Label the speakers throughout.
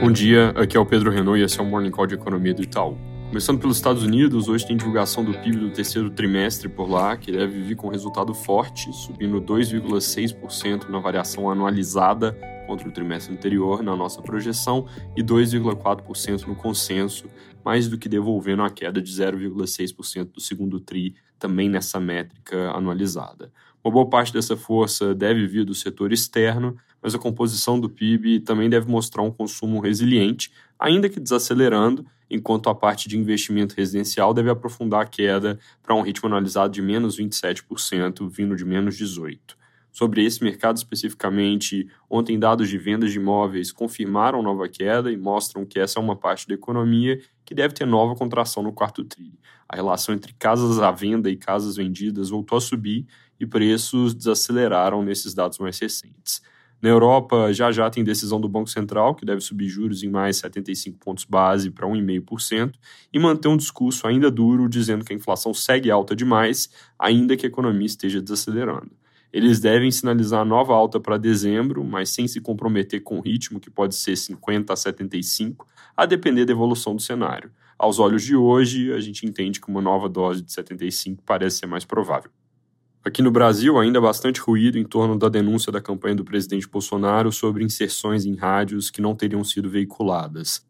Speaker 1: Bom dia, aqui é o Pedro Renault e esse é o Morning Call de Economia do Itaú. Começando pelos Estados Unidos, hoje tem divulgação do PIB do terceiro trimestre por lá, que deve vir com resultado forte, subindo 2,6% na variação anualizada contra o trimestre anterior na nossa projeção e 2,4% no consenso, mais do que devolvendo a queda de 0,6% do segundo TRI também nessa métrica anualizada. Uma boa parte dessa força deve vir do setor externo, mas a composição do PIB também deve mostrar um consumo resiliente, ainda que desacelerando, enquanto a parte de investimento residencial deve aprofundar a queda para um ritmo analisado de menos 27%, vindo de menos 18%. Sobre esse mercado especificamente, ontem dados de vendas de imóveis confirmaram nova queda e mostram que essa é uma parte da economia que deve ter nova contração no quarto tri. A relação entre casas à venda e casas vendidas voltou a subir e preços desaceleraram nesses dados mais recentes. Na Europa, já já tem decisão do Banco Central, que deve subir juros em mais 75 pontos base para 1,5%, e manter um discurso ainda duro dizendo que a inflação segue alta demais, ainda que a economia esteja desacelerando. Eles devem sinalizar nova alta para dezembro, mas sem se comprometer com o ritmo, que pode ser 50 a 75, a depender da evolução do cenário. Aos olhos de hoje, a gente entende que uma nova dose de 75 parece ser mais provável. Aqui no Brasil, ainda há bastante ruído em torno da denúncia da campanha do presidente Bolsonaro sobre inserções em rádios que não teriam sido veiculadas.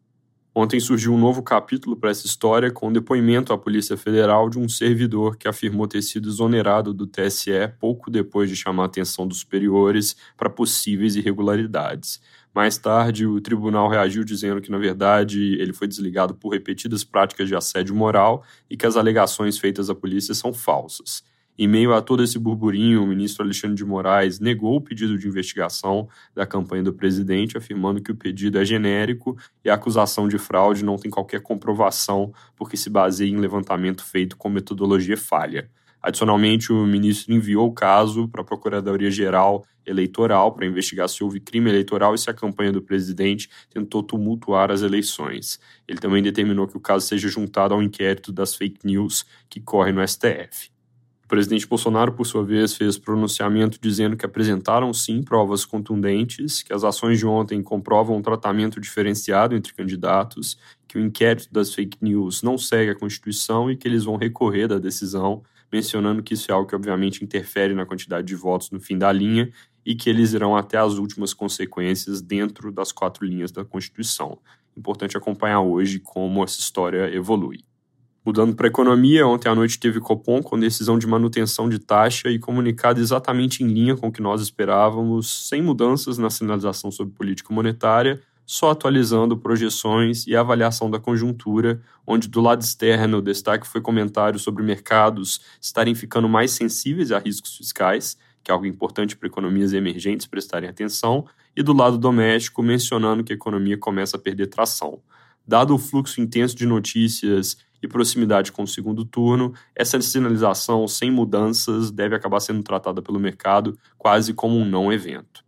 Speaker 1: Ontem surgiu um novo capítulo para essa história com o um depoimento à Polícia Federal de um servidor que afirmou ter sido exonerado do TSE pouco depois de chamar a atenção dos superiores para possíveis irregularidades. Mais tarde, o tribunal reagiu dizendo que, na verdade, ele foi desligado por repetidas práticas de assédio moral e que as alegações feitas à polícia são falsas. Em meio a todo esse burburinho, o ministro Alexandre de Moraes negou o pedido de investigação da campanha do presidente, afirmando que o pedido é genérico e a acusação de fraude não tem qualquer comprovação porque se baseia em levantamento feito com metodologia falha. Adicionalmente, o ministro enviou o caso para a Procuradoria-Geral Eleitoral para investigar se houve crime eleitoral e se a campanha do presidente tentou tumultuar as eleições. Ele também determinou que o caso seja juntado ao inquérito das fake news que corre no STF presidente Bolsonaro, por sua vez, fez pronunciamento dizendo que apresentaram sim provas contundentes, que as ações de ontem comprovam um tratamento diferenciado entre candidatos, que o inquérito das fake news não segue a Constituição e que eles vão recorrer da decisão, mencionando que isso é algo que obviamente interfere na quantidade de votos no fim da linha e que eles irão até as últimas consequências dentro das quatro linhas da Constituição. Importante acompanhar hoje como essa história evolui. Mudando para a economia, ontem à noite teve Copom com decisão de manutenção de taxa e comunicado exatamente em linha com o que nós esperávamos, sem mudanças na sinalização sobre política monetária, só atualizando projeções e avaliação da conjuntura, onde do lado externo o destaque foi comentário sobre mercados estarem ficando mais sensíveis a riscos fiscais, que é algo importante para economias emergentes prestarem atenção, e do lado doméstico mencionando que a economia começa a perder tração. Dado o fluxo intenso de notícias e proximidade com o segundo turno, essa sinalização sem mudanças deve acabar sendo tratada pelo mercado quase como um não evento.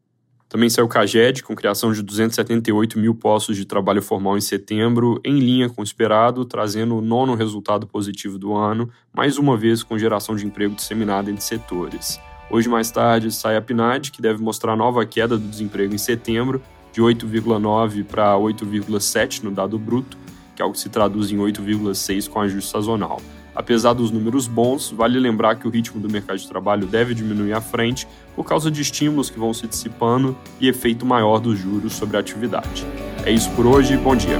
Speaker 1: Também saiu o CAGED, com criação de 278 mil postos de trabalho formal em setembro, em linha com o esperado, trazendo o nono resultado positivo do ano, mais uma vez com geração de emprego disseminada entre setores. Hoje, mais tarde, sai a PNAD, que deve mostrar nova queda do desemprego em setembro, de 8,9 para 8,7 no dado bruto, que é algo que se traduz em 8,6 com ajuste sazonal. Apesar dos números bons, vale lembrar que o ritmo do mercado de trabalho deve diminuir à frente por causa de estímulos que vão se dissipando e efeito maior dos juros sobre a atividade. É isso por hoje, bom dia.